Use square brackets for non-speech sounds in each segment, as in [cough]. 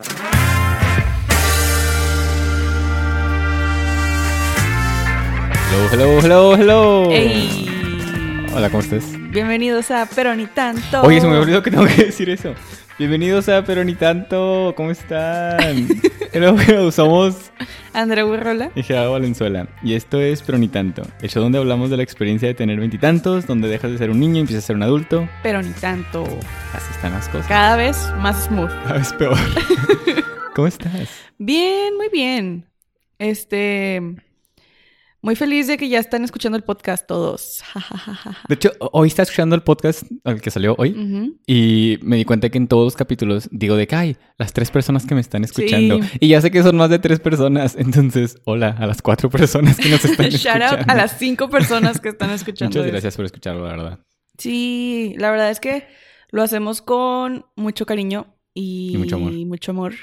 Hello, hello, hello, hello. Ey. Hola, ¿cómo estás? Bienvenidos a Pero ni tanto. Oye, se me olvidó que tengo que decir eso. Bienvenidos a Pero ni tanto. ¿Cómo están? [laughs] hello. Somos Andrea Burrola. y Gerardo Valenzuela. Y esto es Pero ni tanto. El show donde hablamos de la experiencia de tener veintitantos, donde dejas de ser un niño y empiezas a ser un adulto. Pero ni tanto. Así están las cosas. Cada vez más smooth. Cada vez peor. [laughs] ¿Cómo estás? Bien, muy bien. Este. Muy feliz de que ya están escuchando el podcast todos. De hecho, hoy está escuchando el podcast al que salió hoy. Y me di cuenta que en todos los capítulos digo de que hay las tres personas que me están escuchando. Sí. Y ya sé que son más de tres personas. Entonces, hola a las cuatro personas que nos [laughs] están Shout escuchando. out a las cinco personas que están escuchando. Muchas gracias por escucharlo, la verdad. Sí, la verdad es que lo hacemos con mucho cariño y, Y mucho amor. mucho amor.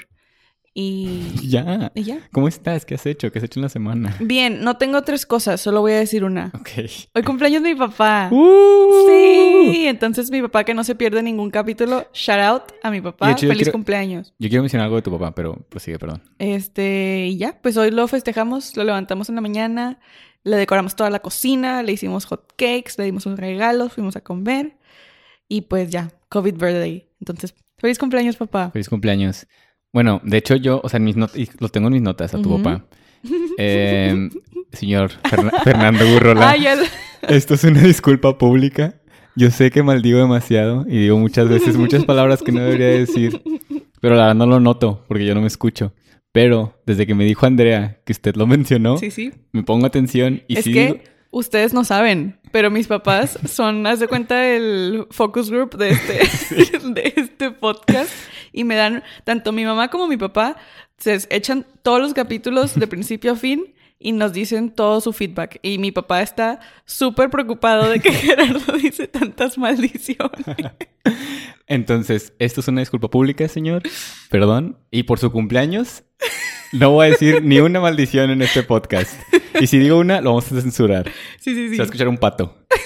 Y, [laughs] Ya. y ya. ¿Cómo estás? ¿Qué has hecho? ¿Qué has hecho en la semana? Bien, no tengo tres cosas, solo voy a decir una. Ok. Hoy cumpleaños de mi papá. ¡Uh! Sí, entonces mi papá que no se pierde ningún capítulo, shout out a mi papá, yo feliz quiero- cumpleaños. Yo quiero mencionar algo de tu papá, pero prosigue, perdón. Este, y ya, pues hoy lo festejamos, lo levantamos en la mañana, le decoramos toda la cocina, le hicimos hot cakes, le dimos un regalo, fuimos a comer y pues ya, COVID birthday. Entonces, feliz cumpleaños, papá. Feliz cumpleaños. Bueno, de hecho, yo, o sea, en mis notas, lo tengo en mis notas a tu papá. [laughs] Eh, señor Ferna- Fernando Burrola. Ay, Esto es una disculpa pública. Yo sé que maldigo demasiado y digo muchas veces muchas palabras que no debería decir, pero la verdad no lo noto porque yo no me escucho. Pero desde que me dijo Andrea que usted lo mencionó, sí, sí. me pongo atención y es sí que digo- ustedes no saben, pero mis papás [laughs] son, haz de cuenta, el focus group de este, [laughs] [laughs] de este podcast. Y me dan, tanto mi mamá como mi papá, se echan todos los capítulos de principio a fin y nos dicen todo su feedback. Y mi papá está súper preocupado de que Gerardo dice tantas maldiciones. Entonces, esto es una disculpa pública, señor. Perdón. Y por su cumpleaños, no voy a decir ni una maldición en este podcast. Y si digo una, lo vamos a censurar. Sí, sí, Se sí. va a escuchar un pato. [laughs]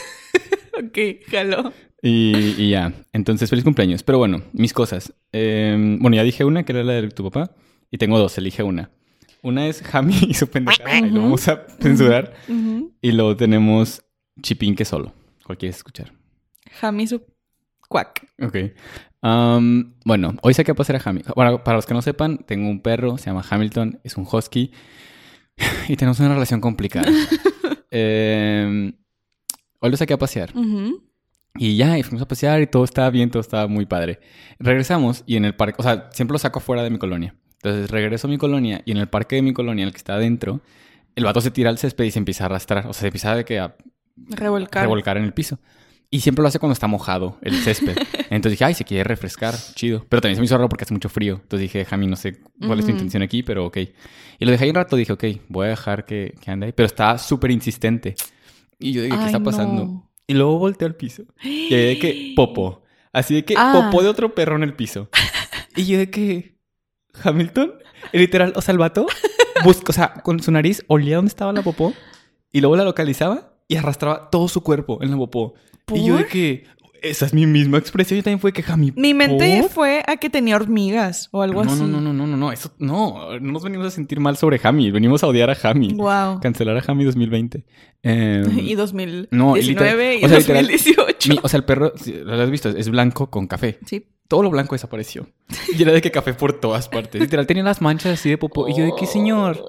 Ok, jaló. Y, y ya. Entonces, feliz cumpleaños. Pero bueno, mis cosas. Eh, bueno, ya dije una, que era la de tu papá. Y tengo dos, elige una. Una es Jami y su pendejada. y lo vamos a censurar. Y luego tenemos Chipín que solo. ¿Cuál quieres escuchar? Jamisu Quack. Ok. Am, bueno, hoy saqué a pasear a Hamilton. Bueno, para los que no sepan, tengo un perro, se llama Hamilton, es un husky. [laughs] Y tenemos una relación complicada. [laughs] Em, hoy lo saqué a pasear. Y ya, y fuimos a pasear y todo estaba bien, todo estaba muy padre. Regresamos y en el parque, o sea, siempre lo saco fuera de mi colonia. Entonces regreso a mi colonia y en el parque de mi colonia, el que está adentro, el vato se tira al césped y se empieza a arrastrar. O sea, se empieza de que a Revolcar. revolcar en el piso. Y siempre lo hace cuando está mojado el césped. [laughs] Entonces dije, ay, se quiere refrescar, chido. Pero también se me hizo raro porque hace mucho frío. Entonces dije, Jami, no sé cuál es tu Ujú. intención aquí, pero ok. Y lo dejé ahí un rato, dije, ok, voy a dejar que, que ande ahí. Pero estaba súper insistente. Y yo dije, ¿qué Ay, está pasando? no. Y luego volteé al piso. Y de que, [gasps] popo. Así de que, Ah. popó de otro perro en el piso. Y yo de que, Hamilton, literal, o sea, el vato, o sea, con su nariz olía dónde estaba la popó y luego la localizaba y arrastraba todo su cuerpo en la popó. Y yo de que, esa es mi misma expresión. Yo también fue que, Jami, Mi mente ¿por? fue a que tenía hormigas o algo no, así. no, no, no, no, no, no, eso, no, no nos venimos a sentir mal sobre Jami, venimos a odiar a Jami. Wow. Cancelar a Jami 2020. [laughs] Em, Y 2019 No, y literal- y o sea, literal, 2018. mi- o sea, el perro, lo has visto, es blanco con café. Sí. Todo lo blanco desapareció. [laughs] Y era de que café por todas partes. Literal, tenía las manchas así de popó. Y yo de que, señor,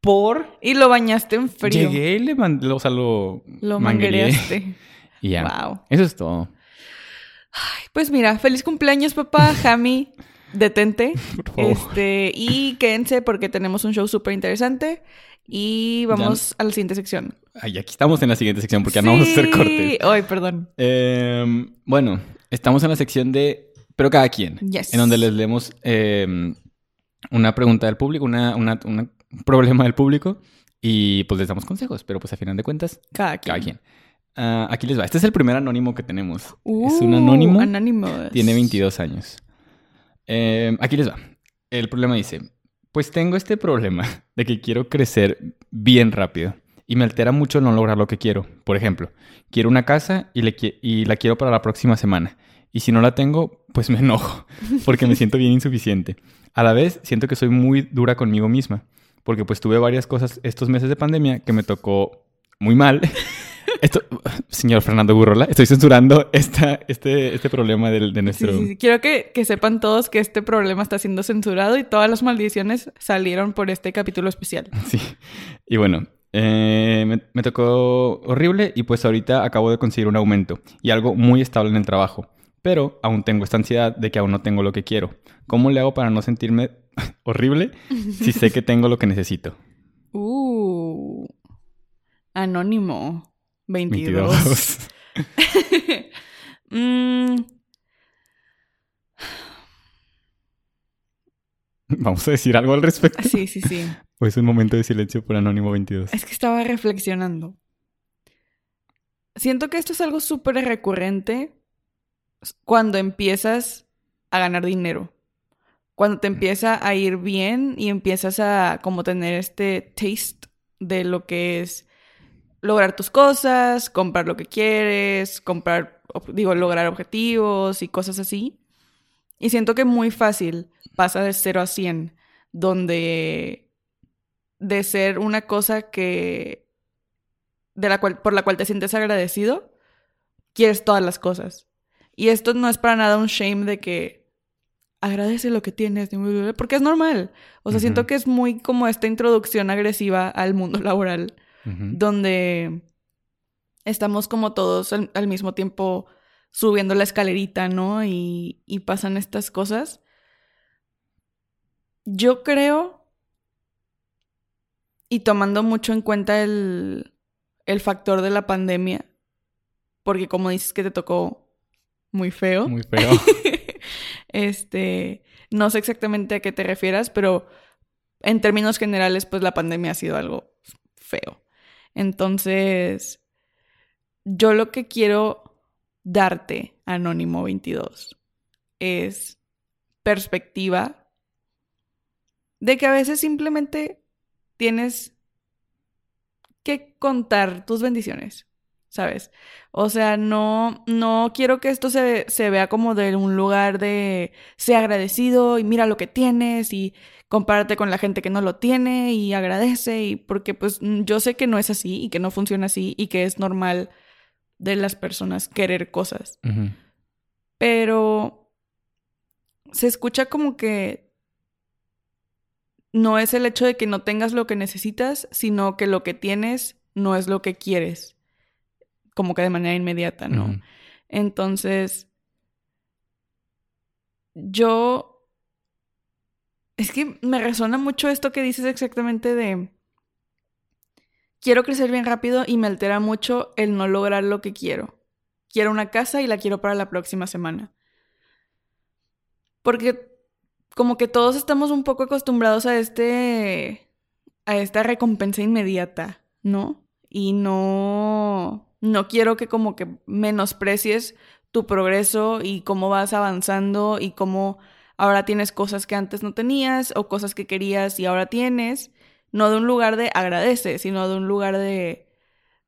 por... Y lo bañaste en frío. Llegué y le mandé, o sea, lo... Lo manguereaste. [laughs] Y ya. Wow. Eso es todo. Pues mira, feliz cumpleaños, papá. [laughs] Jami, detente. Por favor. Este, y quédense porque tenemos un show súper interesante. Y vamos a la siguiente sección. Ay, aquí estamos en la siguiente sección porque ya no vamos a hacer Sí. cortes. Ay, perdón. Em, bueno, estamos en la sección de... Pero cada quien. Yes. En donde les leemos em, una pregunta del público, una, una- una- un problema del público. Y pues les damos consejos. Pero pues a final de cuentas, Cada quien. cada quien. Ah, aquí les va. Este es el primer anónimo que tenemos. es Uh, un anónimo. Anónimos. Tiene 22 años. Eh, aquí les va. El problema dice, pues tengo este problema [laughs] de que quiero crecer bien rápido y me altera mucho no lograr lo que quiero. Por ejemplo, quiero una casa y, le qui- y la quiero para la próxima semana. Y si no la tengo, pues me enojo, [laughs] porque me siento bien insuficiente. A la vez, siento que soy muy dura conmigo misma, porque pues tuve varias cosas estos meses de pandemia que me tocó muy mal. [laughs] Esto, señor Fernando Burrola, estoy censurando esta, este, este problema de, de nuestro... Sí, sí, sí. Quiero que, que sepan todos que este problema está siendo censurado y todas las maldiciones salieron por este capítulo especial. [laughs] Sí. Y bueno, eh, me, me tocó horrible y pues ahorita acabo de conseguir un aumento y algo muy estable en el trabajo. Pero aún tengo esta ansiedad de que aún no tengo lo que quiero. ¿Cómo le hago para no sentirme [laughs] horrible si sé que tengo lo que necesito? [laughs] Uh. Anónimo 22. 22. [laughs] Mm, Vamos a decir algo al respecto. sí, sí, sí. O es un momento de silencio por Anónimo 22. Es que estaba reflexionando. Siento que esto es algo súper recurrente cuando empiezas a ganar dinero. Cuando te empieza a ir bien y empiezas a como tener este taste de lo que es lograr tus cosas, comprar lo que quieres, comprar, digo, lograr objetivos y cosas así. Y siento que muy fácil pasa de 0 a 100, donde de ser una cosa que de la cual por la cual te sientes agradecido, quieres todas las cosas. Y esto no es para nada un shame de que agradece lo que tienes, porque es normal. O sea, siento que es muy como esta introducción agresiva al mundo [laughs] laboral Donde estamos como todos al, al mismo tiempo subiendo la escalerita, ¿no? Y, y pasan estas cosas. Yo creo, y tomando mucho en cuenta el, el factor de la pandemia, porque como dices que te tocó muy feo, Muy feo. [laughs] este, no sé exactamente a qué te refieras, pero en términos generales, pues la pandemia ha sido algo feo. Entonces, yo lo que quiero darte, Anónimo 22, es perspectiva de que a veces simplemente tienes que contar tus bendiciones, ¿sabes? O sea, no, no quiero que esto se, se vea como de un lugar de sé agradecido y mira lo que tienes y compárate con la gente que no lo tiene y agradece y porque pues mm, yo sé que no es así y que no funciona así y que es normal de las personas querer cosas. Pero se escucha como que no es el hecho de que no tengas lo que necesitas, sino que lo que tienes no es lo que quieres. Como que de manera inmediata, ¿no? Entonces, yo... Es que me resuena mucho esto que dices exactamente de... Quiero crecer bien rápido y me altera mucho el no lograr lo que quiero. Quiero una casa y la quiero para la próxima semana. Porque como que todos estamos un poco acostumbrados a este... a esta recompensa inmediata, ¿no? Y no... No quiero que como que menosprecies tu progreso y cómo vas avanzando y cómo ahora tienes cosas que antes no tenías o cosas que querías y ahora tienes. No de un lugar de agradece, sino de un lugar de,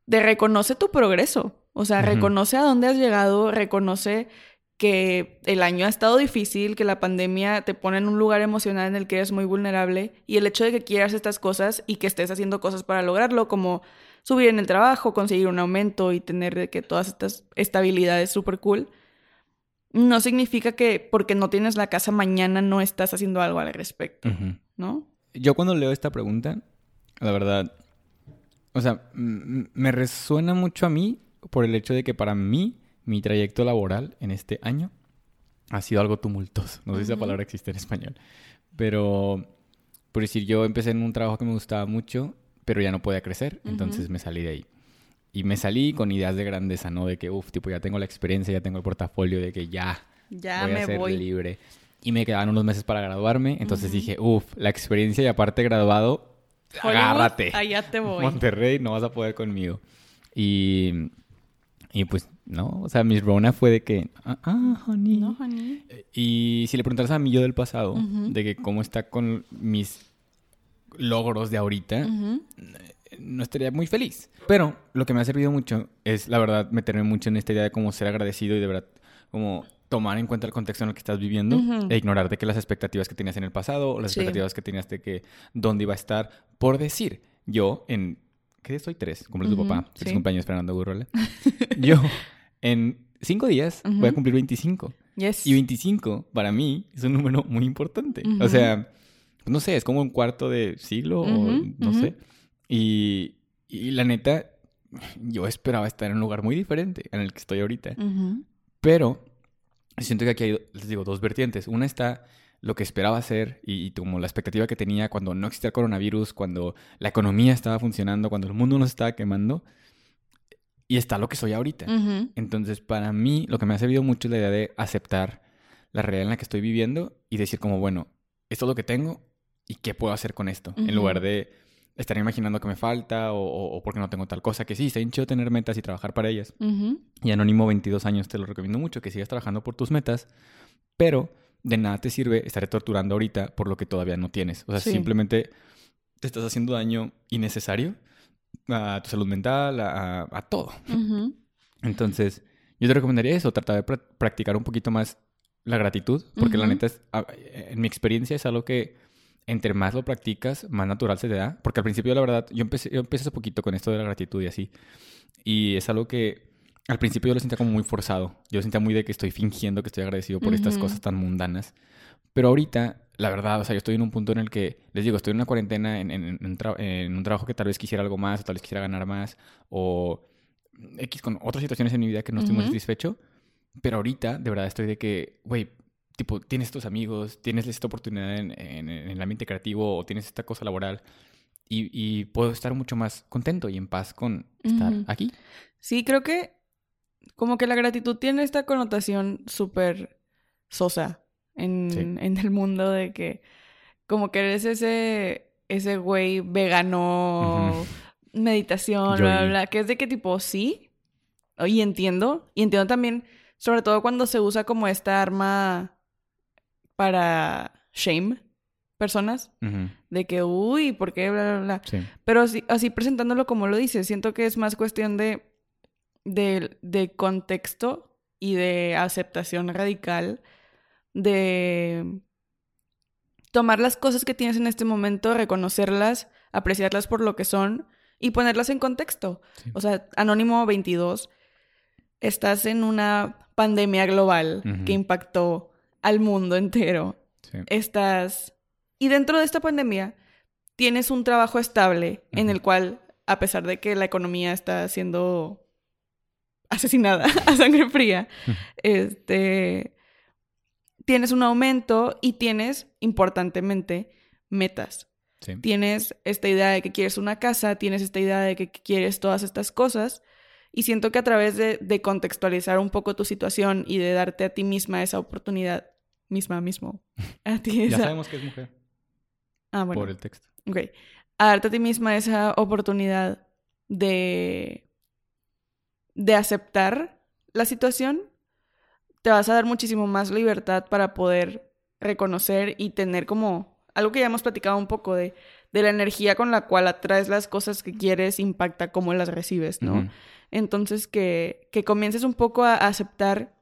de reconoce tu progreso. O sea, reconoce a dónde has llegado, reconoce que el año ha estado difícil, que la pandemia te pone en un lugar emocional en el que eres muy vulnerable y el hecho de que quieras estas cosas y que estés haciendo cosas para lograrlo, como subir en el trabajo, conseguir un aumento y tener que todas estas estabilidades súper cool, no significa que porque no tienes la casa mañana no estás haciendo algo al respecto. ¿no? Yo cuando leo esta pregunta, la verdad, o sea, me resuena mucho a mí por el hecho de que para mí, mi trayecto laboral en este año ha sido algo tumultuoso. No sé si esa Ujú. palabra existe en español. Pero, por decir, yo empecé en un trabajo que me gustaba mucho, pero ya no podía crecer, entonces me salí de ahí. Y me salí con ideas de grandeza, ¿no? De que, uff, tipo, ya tengo la experiencia, ya tengo el portafolio, de que ya Ya voy a me ser voy. libre. Y me quedaban unos meses para graduarme, entonces dije, uff, la experiencia y aparte graduado, agárrate. Allá te voy. Monterrey, no vas a poder conmigo. Y, y pues, no, o sea, mi Rona fue de que, ah, ah, honey. No, honey. Y si le preguntaras a mi yo del pasado, de que cómo está con mis logros de ahorita, Ujú. No estaría muy feliz. Pero lo que me ha servido mucho es, la verdad, meterme mucho en esta idea de cómo ser agradecido y de verdad, como tomar en cuenta el contexto en el que estás viviendo e ignorar de que las expectativas que tenías en el pasado o las Sí. expectativas que tenías de que dónde iba a estar. Por decir, yo en... ¿Qué día estoy? Tres. Cumple tu papá. Feliz sí. cumpleaños, Fernando Gurrola. [laughs] yo en cinco días voy a cumplir 25. Yes. Y 25 para mí es un número muy importante. O sea, no sé, es como un cuarto de siglo o no sé. Y, y la neta, yo esperaba estar en un lugar muy diferente en el que estoy ahorita. Pero siento que aquí hay, les digo, dos vertientes. Una está lo que esperaba hacer y, y como la expectativa que tenía cuando no existía el coronavirus, cuando la economía estaba funcionando, cuando el mundo nos estaba quemando. Y está lo que soy ahorita. Entonces, para mí, lo que me ha servido mucho es la idea de aceptar la realidad en la que estoy viviendo y decir como, bueno, esto es lo que tengo y qué puedo hacer con esto. En lugar de estar imaginando que me falta o, o, o porque no tengo tal cosa, que sí, está bien chido tener metas y trabajar para ellas. Ujú. Y Anónimo 22 años te lo recomiendo mucho, que sigas trabajando por tus metas, pero de nada te sirve estar torturando ahorita por lo que todavía no tienes. O sea, Sí. simplemente te estás haciendo daño innecesario a tu salud mental, a, todo. Entonces, yo te recomendaría eso, tratar de pra- practicar un poquito más la gratitud, porque la neta, es, en mi experiencia es algo que entre más lo practicas, más natural se te da. Porque al principio, la verdad, yo empecé, yo empecé hace poquito con esto de la gratitud y así. Y es algo que al principio yo lo sentía como muy forzado. Yo lo sentía muy de que estoy fingiendo que estoy agradecido por estas Ujú. cosas tan mundanas. Pero ahorita, la verdad, o sea, yo estoy en un punto en el que, les digo, estoy en una cuarentena, en, en- en un, tra- en un trabajo que tal vez quisiera algo más, o tal vez quisiera ganar más, o X con otras situaciones en mi vida que no estoy muy Ujú. satisfecho. Pero ahorita, de verdad, estoy de que, güey, tipo, tienes estos amigos, tienes esta oportunidad en, en- en el ambiente creativo, o tienes esta cosa laboral, y, y puedo estar mucho más contento y en paz con estar aquí. Sí, creo que como que la gratitud tiene esta connotación súper sosa en, Sí. en el mundo de que como que eres ese, ese güey vegano, meditación, bla, bla, bla, que es de que tipo sí, y entiendo, y entiendo también, sobre todo cuando se usa como esta arma para shame personas, de que, uy, ¿por qué? Bla, bla, bla. Sí. Pero así, así presentándolo como lo dices, siento que es más cuestión de, de, de contexto y de aceptación radical de tomar las cosas que tienes en este momento, reconocerlas, apreciarlas por lo que son y ponerlas en contexto. Sí. O sea, Anónimo 22, estás en una pandemia global que impactó al mundo entero Sí. estás... Y dentro de esta pandemia tienes un trabajo estable en el cual, a pesar de que la economía está siendo asesinada [laughs] a sangre fría, este, tienes un aumento y tienes, importantemente, metas. Sí. Tienes esta idea de que quieres una casa, tienes esta idea de que quieres todas estas cosas. Y siento que a través de, de contextualizar un poco tu situación y de darte a ti misma esa oportunidad, misma, mismo, [laughs] a ti Ya sabemos que es mujer Ah, bueno. por el texto. Ok. A darte a ti misma esa oportunidad de. de aceptar la situación, te vas a dar muchísimo más libertad para poder reconocer y tener como. algo que ya hemos platicado un poco de, de la energía con la cual atraes las cosas que quieres, impacta cómo las recibes, ¿no? Entonces, que, que comiences un poco a aceptar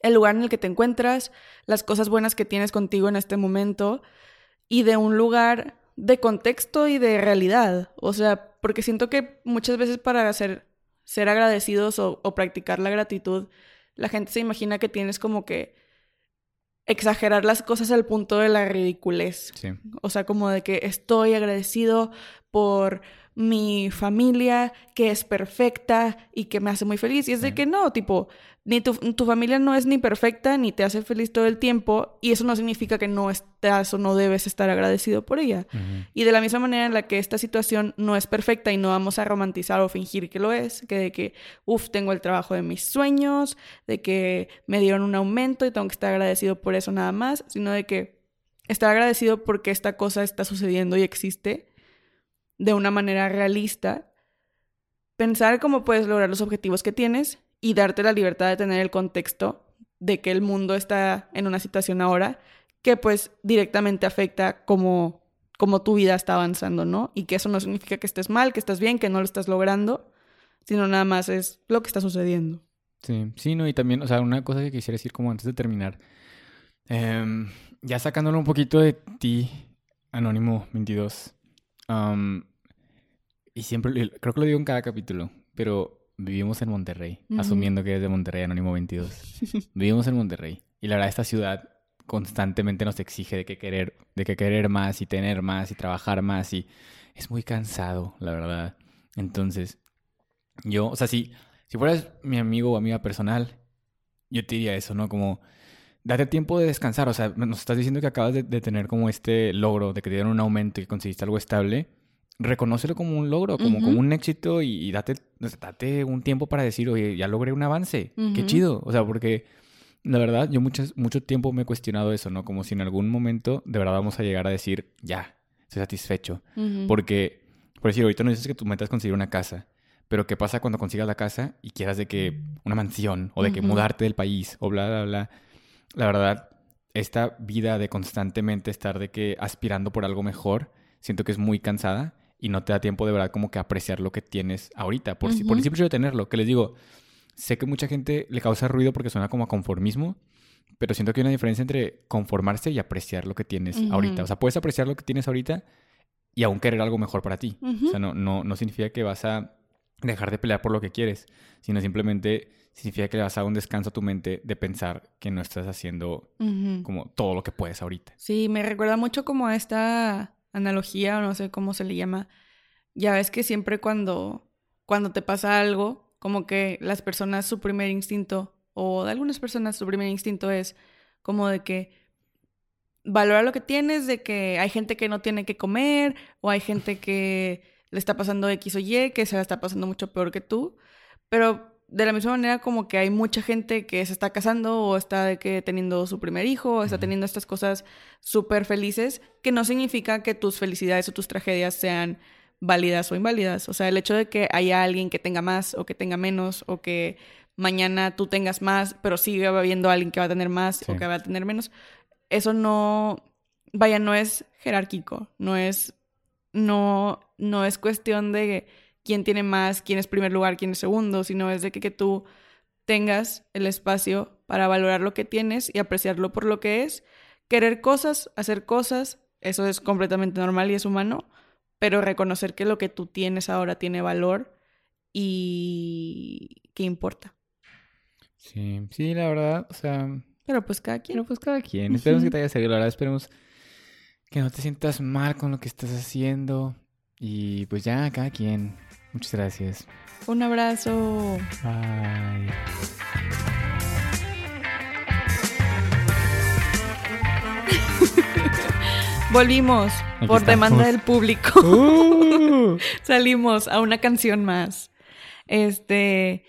el lugar en el que te encuentras, las cosas buenas que tienes contigo en este momento y de un lugar de contexto y de realidad. O sea, porque siento que muchas veces para ser, ser agradecidos o, o practicar la gratitud, la gente se imagina que tienes como que exagerar las cosas al punto de la ridiculez. Sí. O sea, como de que estoy agradecido por mi familia, que es perfecta y que me hace muy feliz. Y es de que no, tipo, ni tu, tu familia no es ni perfecta ni te hace feliz todo el tiempo. Y eso no significa que no estás o no debes estar agradecido por ella. Y de la misma manera en la que esta situación no es perfecta y no vamos a romantizar o fingir que lo es, que de que, uff, tengo el trabajo de mis sueños, de que me dieron un aumento y tengo que estar agradecido por eso nada más, sino de que estar agradecido porque esta cosa está sucediendo y existe de una manera realista, pensar cómo puedes lograr los objetivos que tienes y darte la libertad de tener el contexto de que el mundo está en una situación ahora que pues directamente afecta cómo, cómo tu vida está avanzando, ¿no? Y que eso no significa que estés mal, que estás bien, que no lo estás logrando, sino nada más es lo que está sucediendo. Sí, sí, no, y también, o sea, una cosa que quisiera decir como antes de terminar, em, ya sacándolo un poquito de ti, Anónimo 22, y siempre, creo que lo digo en cada capítulo, pero vivimos en Monterrey, asumiendo que es de Monterrey, Anónimo 22. [laughs] vivimos en Monterrey, y la verdad esta ciudad constantemente nos exige de que querer, de que querer más y tener más y trabajar más y es muy cansado, la verdad. Entonces, yo, o sea, si, si fueras mi amigo o amiga personal, yo te diría eso, ¿no? Como, date tiempo de descansar. O sea, nos estás diciendo que acabas de, tener como este logro, de que te dieron un aumento y que conseguiste algo estable. Reconócelo como un logro, como, como un éxito y, date, date un tiempo para decir, oye, ya logré un avance. Qué chido. O sea, porque la verdad, yo mucho, mucho tiempo me he cuestionado eso, ¿no? Como si en algún momento de verdad vamos a llegar a decir, ya, estoy satisfecho. Porque, por decir, ahorita no dices que tu meta es conseguir una casa. Pero ¿qué pasa cuando consigas la casa y quieras de que una mansión o de que mudarte del país o bla, bla, bla? La verdad, esta vida de constantemente estar de que aspirando por algo mejor, siento que es muy cansada y no te da tiempo de verdad como que apreciar lo que tienes ahorita, por, si, por el simple hecho de tenerlo. Que les digo, sé que mucha gente le causa ruido porque suena como a conformismo, pero siento que hay una diferencia entre conformarse y apreciar lo que tienes ahorita. O sea, puedes apreciar lo que tienes ahorita y aún querer algo mejor para ti. O sea, no, no, no significa que vas a dejar de pelear por lo que quieres, sino simplemente significa que le vas a dar un descanso a tu mente de pensar que no estás haciendo como todo lo que puedes ahorita. Sí, me recuerda mucho como a esta analogía, o no sé cómo se le llama. Ya ves que siempre cuando, cuando te pasa algo, como que las personas su primer instinto, o de algunas personas su primer instinto es como de que valora lo que tienes, de que hay gente que no tiene que comer, o hay gente que le está pasando X o Y, que se la está pasando mucho peor que tú. Pero de la misma manera como que hay mucha gente que se está casando o está de que teniendo su primer hijo o está teniendo estas cosas súper felices, que no significa que tus felicidades o tus tragedias sean válidas o inválidas. O sea, el hecho de que haya alguien que tenga más o que tenga menos o que mañana tú tengas más, pero sigue habiendo alguien que va a tener más o que va a tener menos, eso no, vaya, no es jerárquico, no es, no, no es cuestión de quién tiene más, quién es primer lugar, quién es segundo, sino es de que, que tú tengas el espacio para valorar lo que tienes y apreciarlo por lo que es. Querer cosas, hacer cosas, eso es completamente normal y es humano, pero reconocer que lo que tú tienes ahora tiene valor y que importa. Sí, sí, la verdad, o sea... Pero pues cada quien. Pero pues cada quien. Esperemos que te haya seguido, la verdad, esperemos que no te sientas mal con lo que estás haciendo. Y pues ya, cada quien. Muchas gracias. Un abrazo. Bye. [laughs] Volvimos por demanda del público. Uh. [laughs] Salimos a una canción más. Este,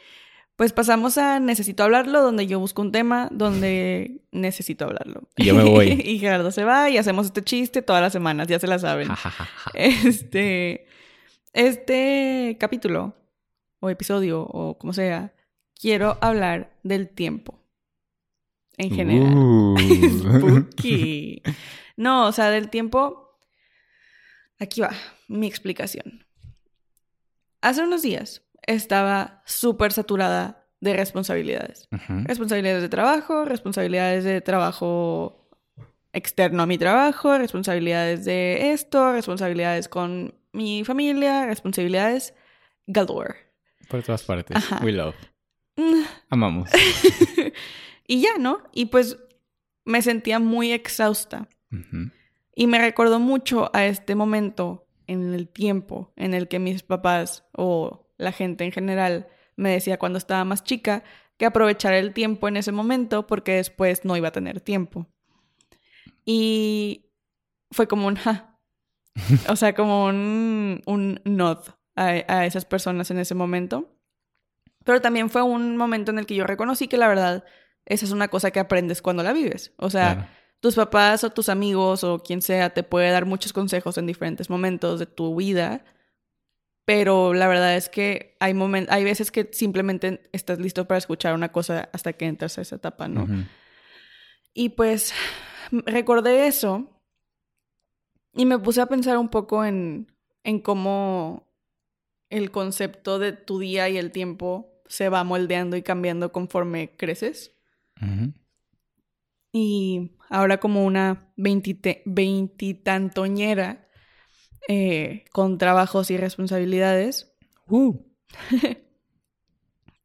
pues pasamos a Necesito hablarlo, donde yo busco un tema, donde necesito hablarlo. Y yo me voy. [laughs] y Gerardo se va y hacemos este chiste todas las semanas, ya se la saben. este, este capítulo o episodio o como sea, quiero hablar del tiempo. En general. Uh. [laughs] [laughs] Spooky. No, o sea, del tiempo. Aquí va mi explicación. Hace unos días estaba súper saturada de responsabilidades. Responsabilidades de trabajo, responsabilidades de trabajo externo a mi trabajo, responsabilidades de esto, responsabilidades con mi familia, responsabilidades galore. Por todas partes. We love. Mm. [laughs] Amamos. y ya, ¿no? Y pues me sentía muy exhausta. Y me recordó mucho a este momento en el tiempo en el que mis papás o la gente en general me decía cuando estaba más chica que aprovechar el tiempo en ese momento porque después no iba a tener tiempo. Y fue como un [laughs] o sea, como un, un nod a, esas personas en ese momento. Pero también fue un momento en el que yo reconocí que la verdad, esa es una cosa que aprendes cuando la vives. O sea, tus papás o tus amigos o quien sea te puede dar muchos consejos en diferentes momentos de tu vida. Pero la verdad es que hay, hay veces que simplemente estás listo para escuchar una cosa hasta que entras a esa etapa, ¿no? Y pues recordé eso y me puse a pensar un poco en, en cómo el concepto de tu día y el tiempo se va moldeando y cambiando conforme creces. Y ahora como una veintitantoñera eh, con trabajos y responsabilidades, Uh. [laughs]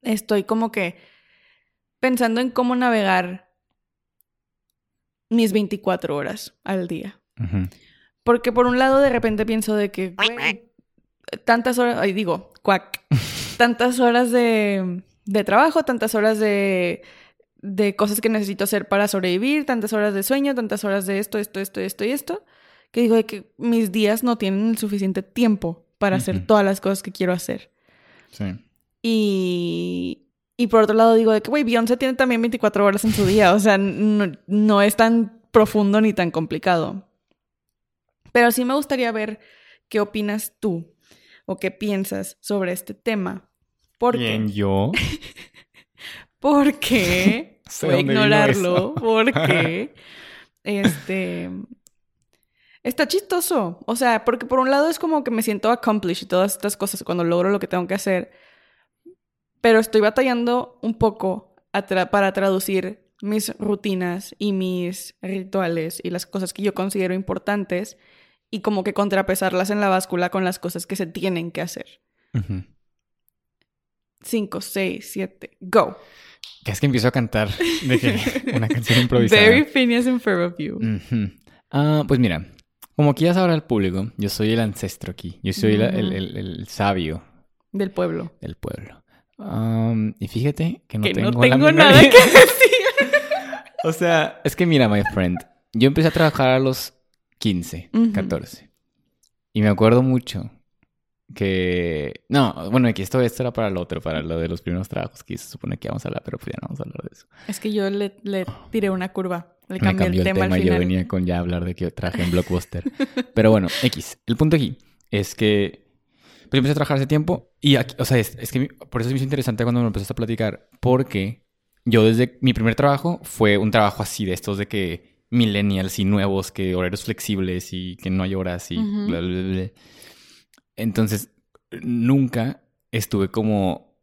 estoy como que pensando en cómo navegar mis 24 horas al día. Ujú. Porque por un lado de repente pienso de que, güey, tantas horas, ay, digo, cuac, tantas horas de, de trabajo, tantas horas de, de cosas que necesito hacer para sobrevivir, tantas horas de sueño, tantas horas de esto, esto, esto, esto y esto, que digo de que mis días no tienen el suficiente tiempo para hacer todas las cosas que quiero hacer. Sí. Y, y por otro lado digo de que, güey, Beyoncé tiene también 24 horas en su día, o sea, no, no es tan profundo ni tan complicado. Pero sí me gustaría ver qué opinas tú o qué piensas sobre este tema. Porque, Bien, yo. [laughs] porque, [laughs] voy a ignorarlo, porque, [laughs] este, está chistoso. O sea, porque por un lado es como que me siento accomplished y todas estas cosas cuando logro lo que tengo que hacer, pero estoy batallando un poco tra- para traducir mis rutinas y mis rituales y las cosas que yo considero importantes y como que contrapesarlas en la báscula con las cosas que se tienen que hacer. Ujú. 5, 6, 7, go. Que es que empiezo a cantar de que [laughs] una canción improvisada. Very Phineas and Ferb you. Ujú. Ah, pues mira, como aquí ya sabrá el público, yo soy el ancestro aquí. Yo soy la- el, el- el sabio Del pueblo. del pueblo. Y fíjate que no que tengo, no tengo nada que decir. [laughs] O sea, es que mira, my friend, yo empecé a trabajar a los 15, Ujú. 14. Y me acuerdo mucho que... No, bueno, aquí esto, esto era para lo otro, para lo de los primeros trabajos que se supone que vamos a hablar, pero pues ya no vamos a hablar de eso. Es que yo le, le tiré una curva. Le Me cambié cambió el tema, al yo final. venía con ya hablar de que trabajé en Blockbuster. [laughs] Pero bueno, X. El punto aquí es que pues yo empecé a trabajar hace tiempo y aquí, o sea, es, es que por eso es muy interesante cuando me empezaste a platicar, porque yo desde mi primer trabajo fue un trabajo así de estos de que millennials y nuevos, que horarios flexibles y que no hay horas y Ujú. bla, bla, bla, bla. Entonces, nunca estuve como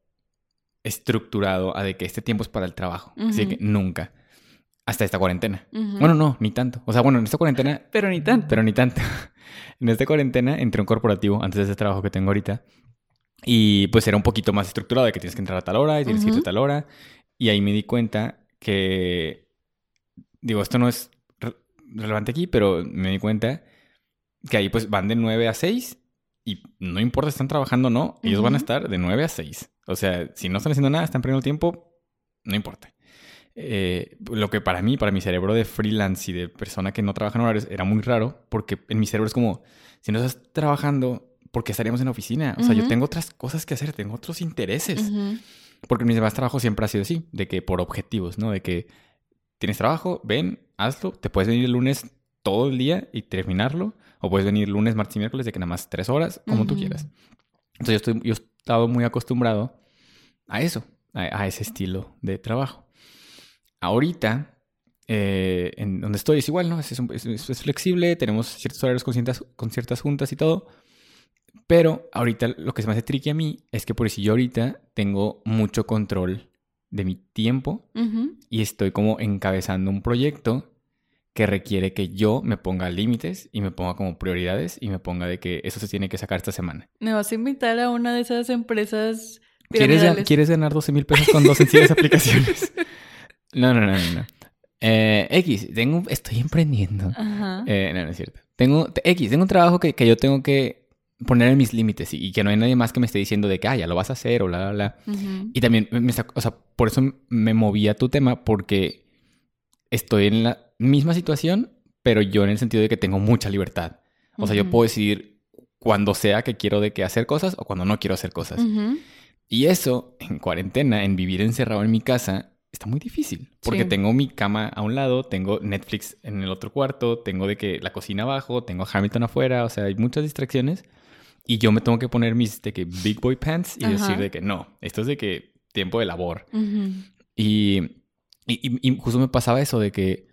estructurado a de que este tiempo es para el trabajo. Así que nunca. Hasta esta cuarentena. Bueno, no, ni tanto. O sea, bueno, en esta cuarentena, [laughs] pero ni tanto. pero ni tanto. [laughs] en esta cuarentena entré a un corporativo antes de ese trabajo que tengo ahorita. Y pues era un poquito más estructurado de que tienes que entrar a tal hora y tienes que irte a tal hora. Y ahí me di cuenta que, digo, esto no es relevante aquí, pero me di cuenta que ahí pues van de 9 a 6 y no importa si están trabajando o no, ellos van a estar de 9 a 6. O sea, si no están haciendo nada, están perdiendo tiempo, no importa. Eh, lo que para mí, para mi cerebro de freelance y de persona que no trabaja en horarios, era muy raro, porque en mi cerebro es como, si no estás trabajando, ¿por qué estaríamos en la oficina? O sea, yo tengo otras cosas que hacer, tengo otros intereses. Ujú. Porque mis demás trabajos siempre ha sido así, de que por objetivos, ¿no? De que tienes trabajo, ven, hazlo, te puedes venir el lunes todo el día y terminarlo, o puedes venir lunes, martes y miércoles de que nada más tres horas, como tú Ujú. quieras. Entonces yo, estoy, yo he estado muy acostumbrado a eso, a, a ese estilo de trabajo. Ahorita, eh, en donde estoy es igual, ¿no? Es- es- es flexible, tenemos ciertos horarios con ciertas, con ciertas juntas y todo. Pero ahorita lo que se me hace tricky a mí es que por si yo ahorita tengo mucho control de mi tiempo y estoy como encabezando un proyecto que requiere que yo me ponga límites y me ponga como prioridades y me ponga de que eso se tiene que sacar esta semana. Me vas a invitar a una de esas empresas ¿Quieres. ¿Quieres ganar 12 mil pesos con dos sencillas [laughs] aplicaciones? No, no, no, no. no. Eh, X, tengo, estoy emprendiendo. Ajá. Eh, no, no es cierto. Tengo, te- X, tengo un trabajo que, que yo tengo que poner en mis límites y, y que no hay nadie más que me esté diciendo de que, ah, ya lo vas a hacer o bla, bla, bla. Ujú. Y también, me, o sea, por eso me moví a tu tema porque estoy en la misma situación, pero yo en el sentido de que tengo mucha libertad. O sea, yo puedo decidir cuando sea que quiero de que hacer cosas o cuando no quiero hacer cosas. Y eso, en cuarentena, en vivir encerrado en mi casa, está muy difícil. Porque Sí. tengo mi cama a un lado, tengo Netflix en el otro cuarto, tengo de que la cocina abajo, tengo Hamilton afuera, o sea, hay muchas distracciones. Y yo me tengo que poner mis de que big boy pants y Ajá. decir de que no, esto es de que tiempo de labor. Y, y, y- y justo me pasaba eso de que,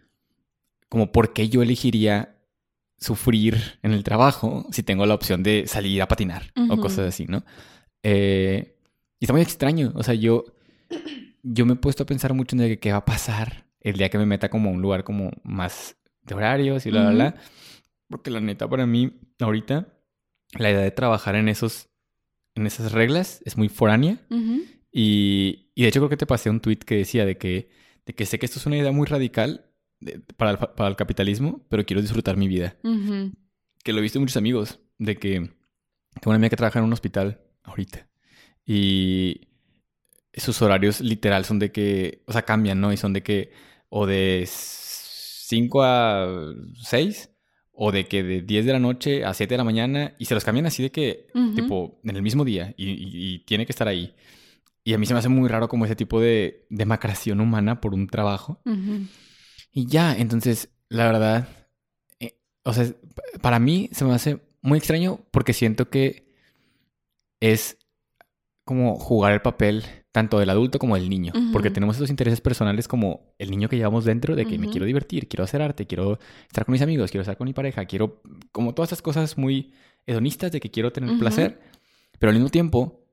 como, ¿por qué yo elegiría sufrir en el trabajo si tengo la opción de salir a patinar o cosas así, ¿no? Eh, Y está muy extraño. O sea, yo, yo me he puesto a pensar mucho en de qué va a pasar el día que me meta como a un lugar como más de horarios y bla, bla, bla. Porque la neta, para mí, ahorita, la idea de trabajar en esos, en esas reglas es muy foránea. y, y, de hecho creo que te pasé un tweet que decía de que, de que sé que esto es una idea muy radical para, el, para el capitalismo, pero quiero disfrutar mi vida. Que lo he visto en muchos amigos, de que tengo una amiga que trabaja en un hospital ahorita. Y sus horarios literal son de que, o sea, cambian, ¿no? Y son de que, o de 5 a 6, o de que de 10 de la noche a 7 de la mañana, y se los cambian así de que, tipo, en el mismo día, y, tiene que estar ahí. Y a mí se me hace muy raro como ese tipo de demacración humana por un trabajo. Y ya, entonces, la verdad, eh, o sea, para mí se me hace muy extraño porque siento que es como jugar el papel tanto del adulto como del niño, porque tenemos esos intereses personales como el niño que llevamos dentro de que me quiero divertir, quiero hacer arte, quiero estar con mis amigos, quiero estar con mi pareja, quiero como todas estas cosas muy hedonistas de que quiero tener placer, pero al mismo tiempo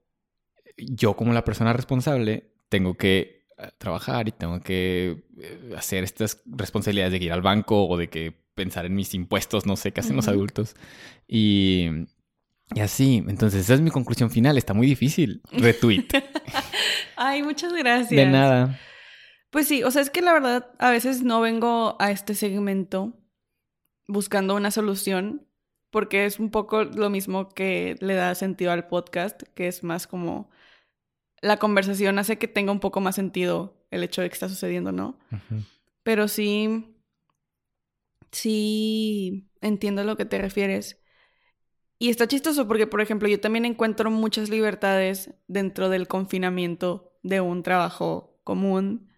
yo como la persona responsable tengo que eh, trabajar y tengo que eh, hacer estas responsabilidades de ir al banco o de que pensar en mis impuestos, no sé, qué hacen los adultos. Y, y así, entonces esa es mi conclusión final. Está muy difícil. Retweet. [laughs] Ay, muchas gracias. De nada. Pues sí, o sea, es que la verdad a veces no vengo a este segmento buscando una solución, porque es un poco lo mismo que le da sentido al podcast, que es más como la conversación hace que tenga un poco más sentido el hecho de que está sucediendo, ¿no? Pero sí, sí entiendo a lo que te refieres. Y está chistoso porque, por ejemplo, yo también encuentro muchas libertades dentro del confinamiento de un trabajo común,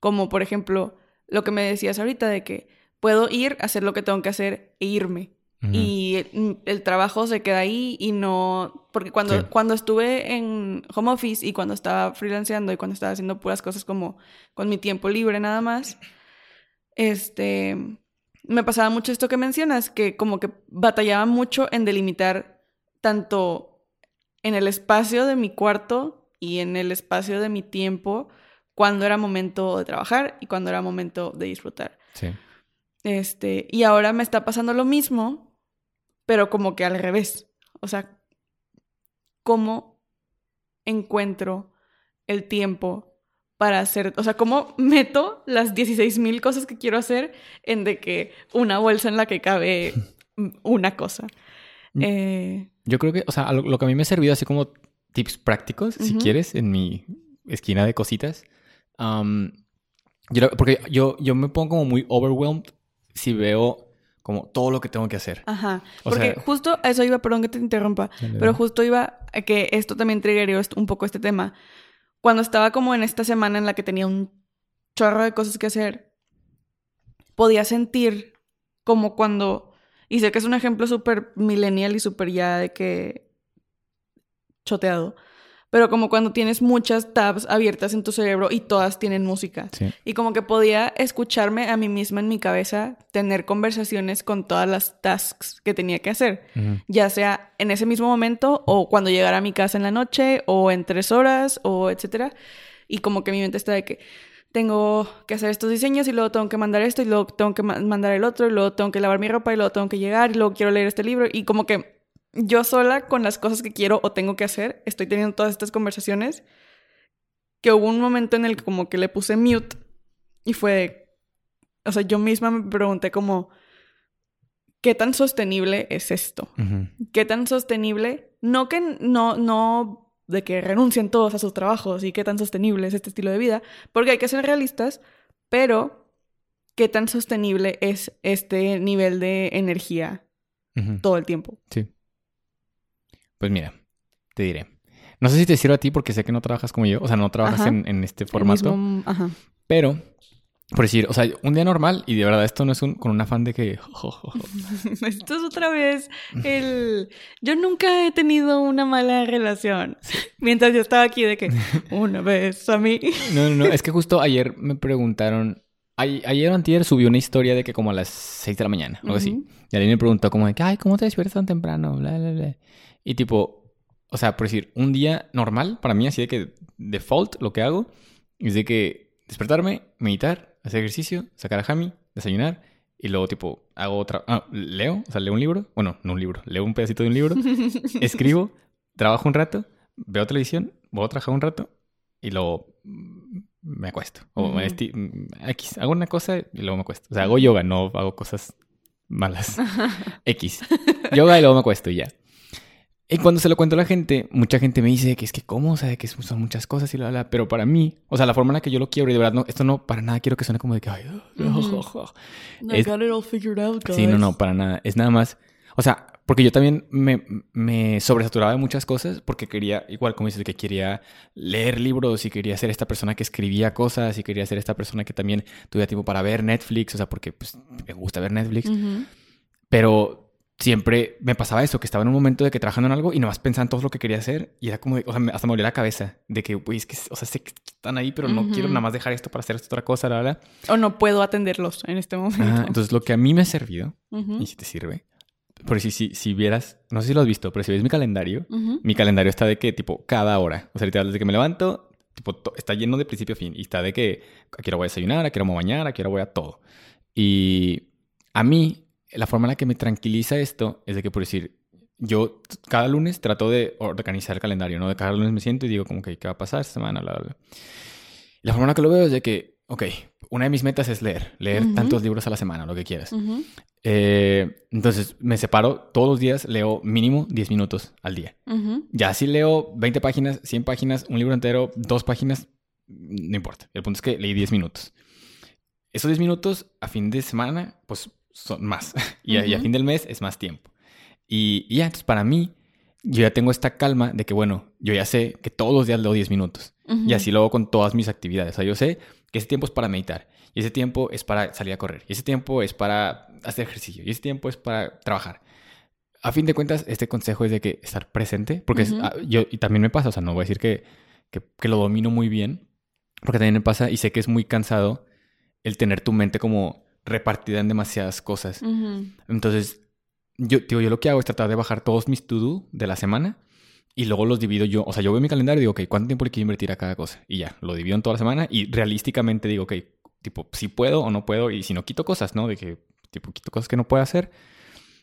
como por ejemplo lo que me decías ahorita de que puedo ir, hacer lo que tengo que hacer e irme. Y el, trabajo se queda ahí y no... Porque cuando, cuando estuve en home office y cuando estaba freelanceando y cuando estaba haciendo puras cosas como con mi tiempo libre nada más, este me pasaba mucho esto que mencionas, que como que batallaba mucho en delimitar tanto en el espacio de mi cuarto y en el espacio de mi tiempo cuando era momento de trabajar y cuando era momento de disfrutar. Sí. Este, y ahora me está pasando lo mismo, pero como que al revés. O sea, ¿cómo encuentro el tiempo para hacer, o sea, cómo meto las 16 mil cosas que quiero hacer en de que una bolsa en la que cabe [laughs] una cosa. Mm. Eh, yo creo que, o sea, lo, que a mí me ha servido así como tips prácticos, si quieres, en mi esquina de cositas. porque yo, yo me pongo como muy overwhelmed si veo como todo lo que tengo que hacer. Ajá. porque justo eso iba, perdón que te interrumpa, pero justo iba a que esto también triggerió un poco este tema cuando estaba como en esta semana en la que tenía un chorro de cosas que hacer, podía sentir como cuando, y sé que es un ejemplo súper millennial y súper ya de que choteado, pero como cuando tienes muchas tabs abiertas en tu cerebro y todas tienen música. Y como que podía escucharme a mí misma en mi cabeza, tener conversaciones con todas las tasks que tenía que hacer, ya sea en ese mismo momento o cuando llegara a mi casa en la noche o en tres horas o etcétera. Y como que mi mente está de que tengo que hacer estos diseños y luego tengo que mandar esto y luego tengo que mandar el otro y luego tengo que lavar mi ropa y luego tengo que llegar y luego quiero leer este libro y como que yo sola con las cosas que quiero o tengo que hacer, estoy teniendo todas estas conversaciones, que hubo un momento en el que como que le puse mute y fue, o sea, yo misma me pregunté como, ¿qué tan sostenible es esto? ¿Qué tan sostenible? No que no, no de que renuncien todos a sus trabajos y qué tan sostenible es este estilo de vida, porque hay que ser realistas, pero ¿qué tan sostenible es este nivel de energía todo el tiempo? Sí. Pues mira, te diré. No sé si te sirve a ti porque sé que no trabajas como yo, o sea, no trabajas en, este formato. Ajá. Pero, por decir, o sea, un día normal, y de verdad esto no es un, con un afán de que... [laughs] esto es otra vez el... Yo nunca he tenido una mala relación. Mientras yo estaba aquí de que una vez a mí. [laughs] no, no, no, es que justo ayer me preguntaron... Ayer o antier subió una historia de que como a las 6 de la mañana, algo así. Y alguien me preguntó como de que, ay, ¿cómo te despiertas tan temprano? Bla, bla, bla. Y tipo, o sea, por decir, un día normal para mí, así de que default lo que hago es de que despertarme, meditar, hacer ejercicio, sacar a Jami, desayunar y luego tipo hago otra, ah, leo, o sea, leo un libro, bueno, no un libro, leo un pedacito de un libro, [laughs] escribo, trabajo un rato, veo televisión, voy a trabajar un rato y luego mm, me acuesto. O me esti- mm, X, hago una cosa y luego me acuesto. O sea, hago yoga, no hago cosas malas. [laughs] X. Yoga y luego me acuesto y ya. Y cuando se lo cuento a la gente, mucha gente me dice que es que cómo, o sea, que son muchas cosas y la, la, pero para mí, o sea, la forma en la que yo lo quiero y de verdad, no, esto no, para nada quiero que suene como de que, ay, Ujú. [laughs] I Es- got it all figured out. Sí, no, no, para nada. Es nada más. O sea, porque yo también me, me sobresaturaba de muchas cosas porque quería, igual como dices, que quería leer libros y quería ser esta persona que escribía cosas y quería ser esta persona que también tuviera tiempo para ver Netflix, o sea, porque pues, me gusta ver Netflix. Ujú. Pero siempre me pasaba eso, que estaba en un momento de que trabajando en algo y nomás pensaba en todo lo que quería hacer y era como, o sea, hasta me dolía la cabeza de que, güey, es que, o sea, sé que están ahí, pero no Ujú. quiero nada más dejar esto para hacer esta otra cosa, la verdad. O no puedo atenderlos en este momento. entonces, lo que a mí me ha servido Ujú. y si te sirve. Por si, si, si vieras, no sé si lo has visto, pero si ves mi calendario, Ujú. mi calendario está de que, tipo, cada hora. O sea, literal, desde que me levanto, tipo, está lleno de principio a fin. Y está de que a qué hora voy a desayunar, a qué hora me voy a bañar, a qué hora voy a todo. Y a mí, la forma en la que me tranquiliza esto es de que, por decir, yo cada lunes trato de organizar el calendario, ¿no? De cada lunes me siento y digo, como que, ¿qué va a pasar esta semana? Bla, bla, la forma en la que lo veo es de que, ok, una de mis metas es leer, leer tantos libros a la semana, lo que quieras. Ujú. Eh, entonces me separo todos los días, leo mínimo 10 minutos al día. Ya si leo 20 páginas, 100 páginas, un libro entero, dos páginas, no importa. El punto es que leí 10 minutos. Esos 10 minutos a fin de semana, pues son más. [laughs] y, a, y a fin del mes es más tiempo. Y, y ya, entonces para mí, yo ya tengo esta calma de que, bueno, yo ya sé que todos los días leo 10 minutos. Y así lo hago con todas mis actividades. O sea, yo sé que ese tiempo es para meditar. Y ese tiempo es para salir a correr. Y ese tiempo es para hacer ejercicio. Y ese tiempo es para trabajar. A fin de cuentas, este consejo es de que estar presente. Porque ah, yo, y también me pasa, o sea, no voy a decir que, que, que lo domino muy bien. Porque también me pasa y sé que es muy cansado el tener tu mente como repartida en demasiadas cosas. Ujú. Entonces, yo, digo, yo lo que hago es tratar de bajar todos mis to-do de la semana y luego los divido yo. O sea, yo veo mi calendario y digo, ok, ¿cuánto tiempo le quiero invertir a cada cosa? Y ya, lo divido en toda la semana y realísticamente digo, ok, tipo, si puedo o no puedo y si no quito cosas, ¿no? De que, tipo, quito cosas que no puedo hacer.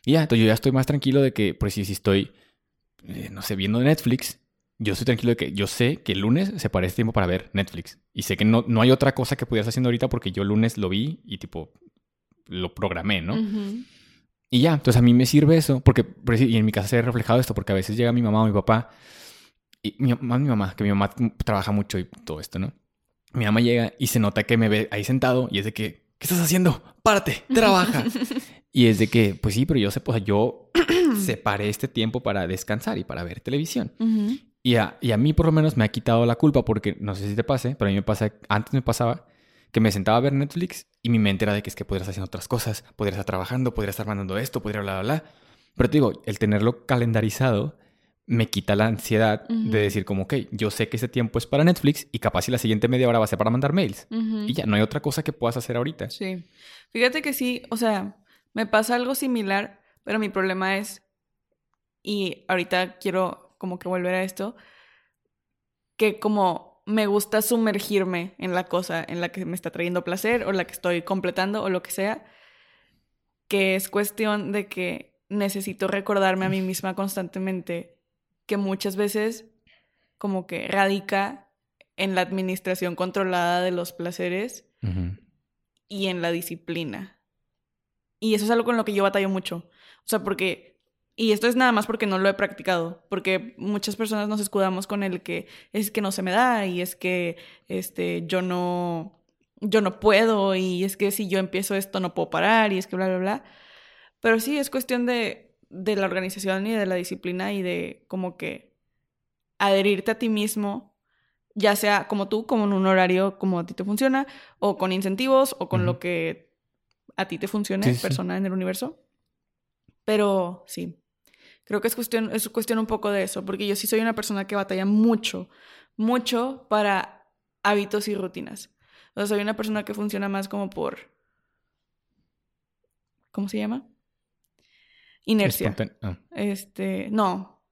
Y ya, entonces yo ya estoy más tranquilo de que, por si, si estoy, eh, no sé, viendo Netflix, yo estoy tranquilo de que yo sé que el lunes se parece tiempo para ver Netflix. Y sé que no, no hay otra cosa que pudieras haciendo ahorita porque yo el lunes lo vi y tipo, lo programé, ¿no? Y ya, entonces a mí me sirve eso, porque, y en mi casa se ha reflejado esto, porque a veces llega mi mamá o mi papá, y mi, más mi mamá, que mi mamá trabaja mucho y todo esto, ¿no? Mi mamá llega y se nota que me ve ahí sentado y es de que, ¿qué estás haciendo? Párate, trabaja. [laughs] y es de que, pues sí, pero yo sé, pues yo [clears throat] separé este tiempo para descansar y para ver televisión. Y a, y a mí por lo menos me ha quitado la culpa porque no sé si te pase, pero a mí me pasa, antes me pasaba que me sentaba a ver Netflix y mi mente era de que es que podrías haciendo otras cosas, podrías estar trabajando, podrías estar mandando esto, podría bla, bla, bla. Pero te digo, el tenerlo calendarizado me quita la ansiedad de decir como, ok, yo sé que ese tiempo es para Netflix y capaz si la siguiente media hora va a ser para mandar mails. Y ya, no hay otra cosa que puedas hacer ahorita. Sí. Fíjate que sí, o sea, me pasa algo similar, pero mi problema es, y ahorita quiero como que volver a esto, que como me gusta sumergirme en la cosa en la que me está trayendo placer o la que estoy completando o lo que sea, que es cuestión de que necesito recordarme a mí misma constantemente que muchas veces como que radica en la administración controlada de los placeres y en la disciplina. Y eso es algo con lo que yo batallo mucho. O sea, porque, y esto es nada más porque no lo he practicado, porque muchas personas nos escudamos con el que es que no se me da y es que este, yo no, yo no puedo y es que si yo empiezo esto no puedo parar y es que bla, bla, bla. Pero sí, es cuestión de, de la organización y de la disciplina y de como que adherirte a ti mismo ya sea como tú, como en un horario como a ti te funciona, o con incentivos, o con lo que a ti te funcione, Sí, sí, sí. persona en el universo. Pero sí, creo que es cuestión, es cuestión un poco de eso, porque yo sí soy una persona que batalla mucho, mucho para hábitos y rutinas. O sea, soy una persona que funciona más como por... ¿Cómo se llama? Inercia. Ah. Este, no.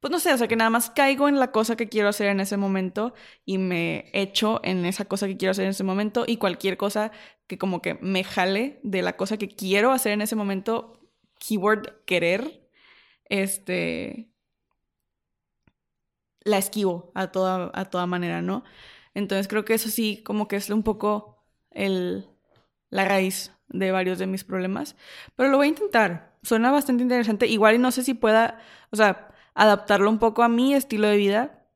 pues no sé, o sea, que nada más caigo en la cosa que quiero hacer en ese momento y me echo en esa cosa que quiero hacer en ese momento y cualquier cosa que como que me jale de la cosa que quiero hacer en ese momento, keyword querer, este, la esquivo a toda, a toda manera, ¿no? Entonces creo que eso sí, como que es un poco el, la raíz de varios de mis problemas, pero lo voy a intentar. Suena bastante interesante. Igual y no sé si pueda, o sea, adaptarlo un poco a mi estilo de vida,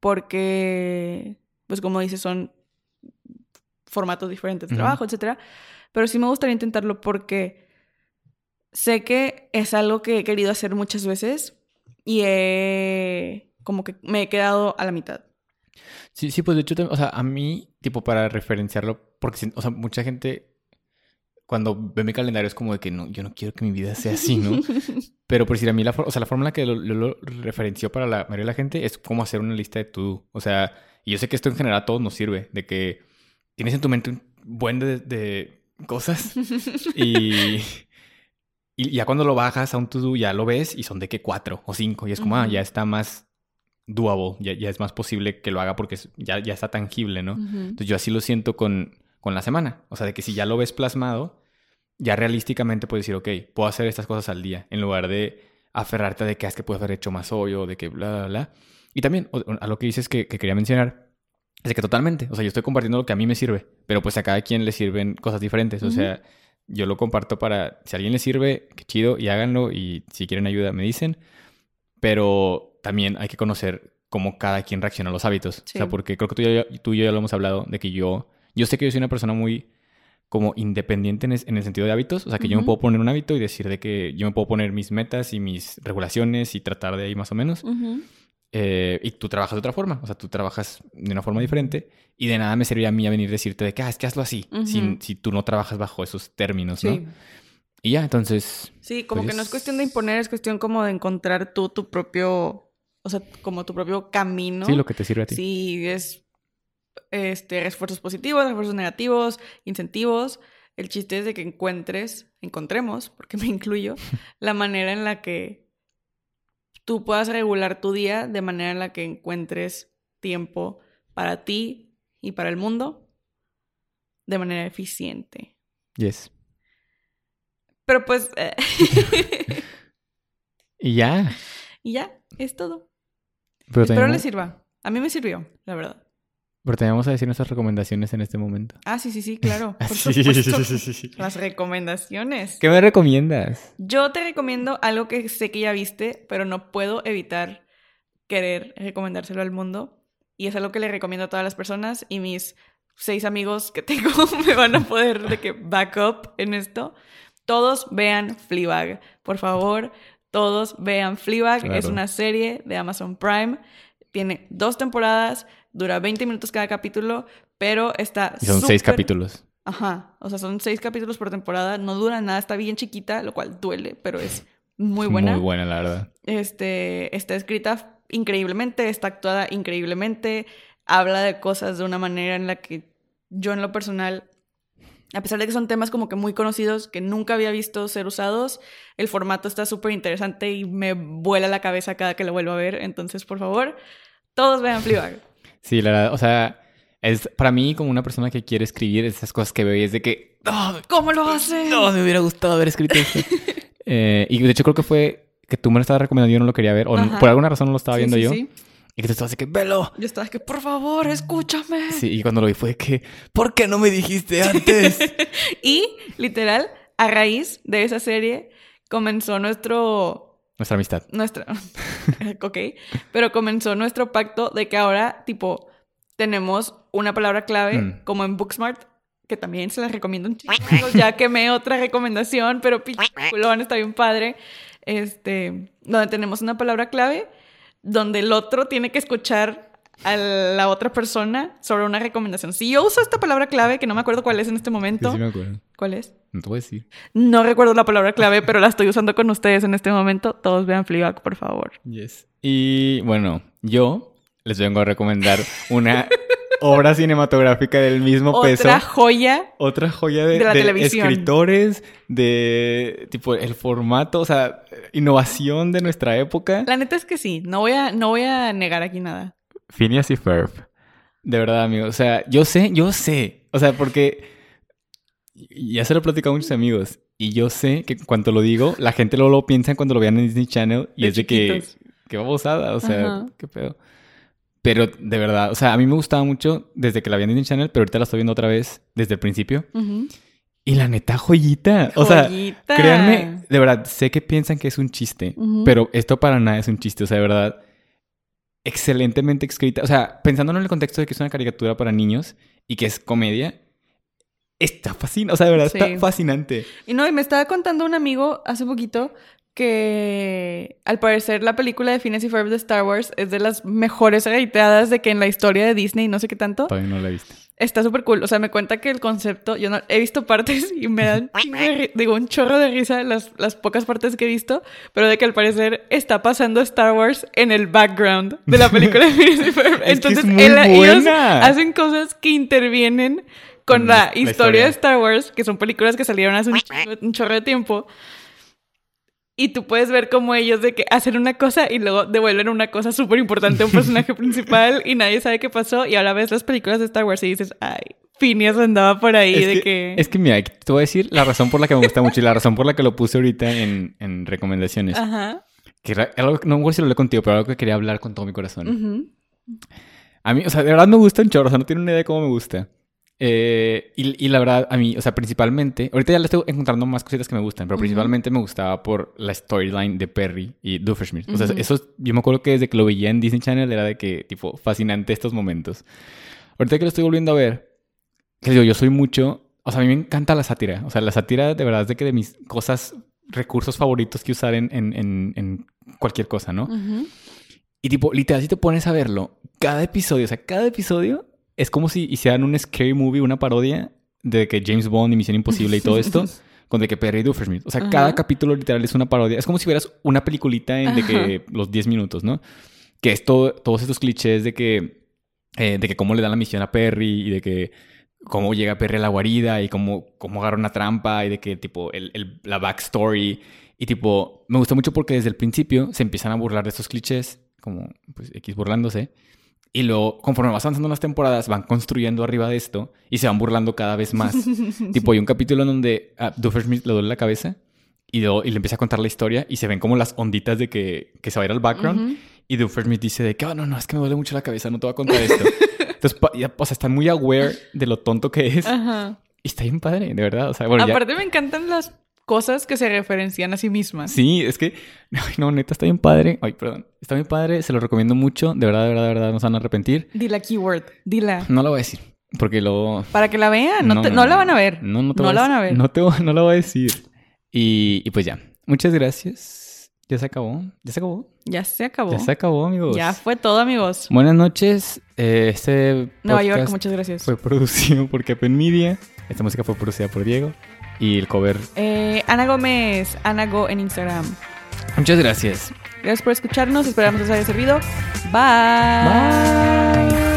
porque, pues como dices, son formatos diferentes de trabajo, etc. Pero sí me gustaría intentarlo porque sé que es algo que he querido hacer muchas veces y he, como que me he quedado a la mitad. Sí, sí, pues de hecho, o sea, a mí, tipo, para referenciarlo, porque, o sea, mucha gente cuando ve mi calendario es como de que no, yo no quiero que mi vida sea así, ¿no? [laughs] Pero por decir a mí, la, o sea, la fórmula que lo, lo, referenció para la mayoría de la gente es cómo hacer una lista de to O sea, y yo sé que esto en general a todos nos sirve, de que tienes en tu mente un buen de, cosas [laughs] y, y ya cuando lo bajas a un to-do ya lo ves y son de que cuatro o cinco y es como, ah, ya está más doable, ya, ya, es más posible que lo haga porque ya, ya está tangible, ¿no? Entonces yo así lo siento con con la semana. O sea, de que si ya lo ves plasmado, ya realísticamente puedes decir, ok, puedo hacer estas cosas al día, en lugar de aferrarte de que es que puedes haber hecho más hoy o de que bla, bla, bla. Y también, a lo que dices que, quería mencionar, es de que totalmente, o sea, yo estoy compartiendo lo que a mí me sirve, pero pues a cada quien le sirven cosas diferentes. O sea, yo lo comparto para, si a alguien le sirve, qué chido, y háganlo, y si quieren ayuda, me dicen. Pero también hay que conocer cómo cada quien reacciona a los hábitos. O sea, porque creo que tú, tú y yo ya lo hemos hablado, de que yo yo sé que yo soy una persona muy como independiente en, el sentido de hábitos, o sea, que yo me puedo poner un hábito y decir de que yo me puedo poner mis metas y mis regulaciones y tratar de ahí más o menos. Eh, y tú trabajas de otra forma, o sea, tú trabajas de una forma diferente y de nada me serviría a mí a venir a decirte de que, ah, es que hazlo así, si, tú no trabajas bajo esos términos, ¿no? Y ya, entonces... Sí, como que no es pues cuestión de imponer, es cuestión como de encontrar tú tu propio, o sea, como tu propio camino. Sí, lo que te sirve a ti. Sí, es este, refuerzos positivos, refuerzos negativos, incentivos. El chiste es de que encuentres, encontremos, porque [laughs] me incluyo, la manera en la que tú puedas regular tu día de manera en la que encuentres tiempo para ti y para el mundo de manera eficiente. Yes. Pero pues... Eh, [laughs] y ya. Y ya, es todo. Pero Espero les sirva. A mí me sirvió, la verdad. Pero teníamos a decir nuestras recomendaciones en este momento. Ah, sí, sí, sí, claro. [laughs] Por sí, sí, sí, sí, Las recomendaciones. ¿Qué me recomiendas? Yo te recomiendo algo que sé que ya viste, pero no puedo evitar querer recomendárselo al mundo. Y es algo que le recomiendo a todas las personas y mis seis amigos que tengo [laughs] me van a poder de que back up en esto. Todos vean Fleabag, por favor. Todos vean Fleabag. Es una serie de Amazon Prime. Tiene dos temporadas Dura 20 minutos cada capítulo, pero está... Y son seis capítulos. Ajá, o sea, son seis capítulos por temporada, no dura nada, está bien chiquita, lo cual duele, pero es muy buena. Muy buena, la verdad. Este, está escrita increíblemente, está actuada increíblemente, habla de cosas de una manera en la que yo en lo personal, a pesar de que son temas como que muy conocidos, que nunca había visto ser usados, el formato está súper interesante y me vuela la cabeza cada que lo vuelvo a ver, entonces por favor, todos vean Fleabag. Sí, la verdad, o sea, es para mí como una persona que quiere escribir esas cosas que veo y es de que... ¿Cómo lo hace? No, me hubiera gustado haber escrito esto. [laughs] Eh, y de hecho creo que fue que tú me lo estabas recomendando, yo no lo quería ver, o por alguna razón no lo estaba viendo yo. Y que tú estabas de que, velo. Yo estaba que, por favor, escúchame. Sí, y cuando lo vi fue que, ¿por qué no me dijiste [laughs] antes? y, literal, a raíz de esa serie, comenzó nuestro nuestra amistad. Nuestra. [laughs] ok. Pero comenzó nuestro pacto de que ahora, tipo, tenemos una palabra clave, mm. como en Booksmart, que también se las recomiendo un chico. [laughs] ya quemé otra recomendación, pero pichulón, está bien padre. Este, donde tenemos una palabra clave, donde el otro tiene que escuchar a la otra persona sobre una recomendación. Si yo uso esta palabra clave, que no me acuerdo cuál es en este momento. Sí, me acuerdo. ¿Cuál es? No te voy a decir. No recuerdo la palabra clave, pero la estoy usando con ustedes en este momento. Todos vean Fleabag, por favor. Yes. Y bueno, yo les vengo a recomendar una [laughs] obra cinematográfica del mismo peso. Otra joya. Otra joya de, de, la televisión. escritores, de tipo el formato. O sea, innovación de nuestra época. La neta es que sí. No voy a, no voy a negar aquí nada. Phineas y Ferb. De verdad, amigo. O sea, yo sé, yo sé. O sea, porque ya se lo he platicado a muchos amigos. Y yo sé que cuando lo digo, la gente luego lo piensa cuando lo vean en Disney Channel. Y De es de que, que babosada. O sea, Ajá. qué pedo. Pero de verdad, o sea, a mí me gustaba mucho desde que la vi en Disney Channel, pero ahorita la estoy viendo otra vez desde el principio. Y la neta, joyita. O sea, Joyita. créanme, de verdad, sé que piensan que es un chiste, pero esto para nada es un chiste. O sea, de verdad, excelentemente escrita. O sea, pensándolo en el contexto de que es una caricatura para niños y que es comedia, está fascinante. O sea, de verdad, Sí. está fascinante. Y no, y me estaba contando un amigo hace poquito que al parecer la película de Phineas y Ferb de Star Wars es de las mejores reiteadas de que en la historia de Disney, no sé qué tanto, Todavía no la he visto. Está súper cool. O sea, me cuenta que el concepto, yo no he visto partes y me dan, [laughs] digo, un chorro de risa las, las pocas partes que he visto, pero de que al parecer está pasando Star Wars en el background de la película de [laughs] Ferb. Es que es Entonces, él- ellos hacen cosas que intervienen con la, la- historia, de Star Wars, que son películas que salieron hace un, un chorro de tiempo. Y tú puedes ver cómo ellos de que hacen una cosa y luego devuelven una cosa súper importante a un personaje [laughs] principal y nadie sabe qué pasó. Y ahora ves las películas de Star Wars y dices, ay, Phineas andaba por ahí Es de que, que... es que, mira, te voy a decir la razón por la que me gusta mucho y la razón por la que lo puse ahorita en, en recomendaciones. Ajá. Que era algo, no me acuerdo si lo hablé contigo, pero algo que quería hablar con todo mi corazón. A mí, o sea, de verdad me gusta un chorro, o sea, no tiene una idea de cómo me gusta. Eh, y, y la verdad, a mí, o sea, principalmente, ahorita ya le estoy encontrando más cositas que me gustan, pero Ujú. principalmente me gustaba por la storyline de Perry y Doofenshmirtz. O sea, eso, yo me acuerdo que desde que lo veía en Disney Channel era de que, tipo, fascinante estos momentos. Ahorita que lo estoy volviendo a ver, que digo, yo soy mucho, o sea, a mí me encanta la sátira. O sea, la sátira de verdad es de que de mis cosas, recursos favoritos que usar en, en, en, en cualquier cosa, ¿no? Ujú. Y tipo, literal, si te pones a verlo, cada episodio, o sea, cada episodio es como si hicieran un scary movie, una parodia de que James Bond y Misión Imposible y todo [laughs] esto, con de que Perry y Doofenshmirtz. O sea, Ajá. cada capítulo literal es una parodia. Es como si vieras una peliculita en de que los 10 minutos, ¿no? Que es todo, todos estos clichés de que, eh, de que cómo le dan la misión a Perry y de que cómo llega Perry a la guarida y cómo, cómo agarra una trampa y de que tipo el, el- la backstory. Y tipo, me gusta mucho porque desde el principio se empiezan a burlar de estos clichés, como pues X burlándose. Y luego, conforme vas avanzando las temporadas, van construyendo arriba de esto y se van burlando cada vez más. [laughs] tipo, hay un capítulo en donde a Doofenshmirtz le duele la cabeza y, luego- y le empieza a contar la historia y se ven como las onditas de que, que se va a ir al background. Ujú. Y Doofenshmirtz dice de que, oh, no, no, es que me duele mucho la cabeza, no te voy a contar esto. [laughs] Entonces, ya, o sea, están muy aware de lo tonto que es. Ajá. Y está bien padre, de verdad. O sea, bueno, ya- Aparte me encantan las cosas que se referencian a sí mismas. Sí, es que, ay, no, neta, está bien padre. Ay, perdón. Está bien padre, se lo recomiendo mucho. De verdad, de verdad, de verdad, no se van a arrepentir. Dila keyword, dila. No lo voy a decir, porque luego... Para que la vean, no, te- no la van a ver. No, no, te No la van a ver. No, te, voy- no la voy a decir. Y, y pues ya. Muchas gracias. Ya se acabó. Ya se acabó. Ya se acabó. Ya se acabó, amigos. Ya fue todo, amigos. Buenas noches. Eh, Este Nueva York, muchas gracias. fue producido por Kepen Media. Esta música fue producida por Diego. Y el cover. Eh, Ana Gómez, Ana Go en Instagram. Muchas gracias. Gracias por escucharnos, esperamos les haya servido. Bye. Bye.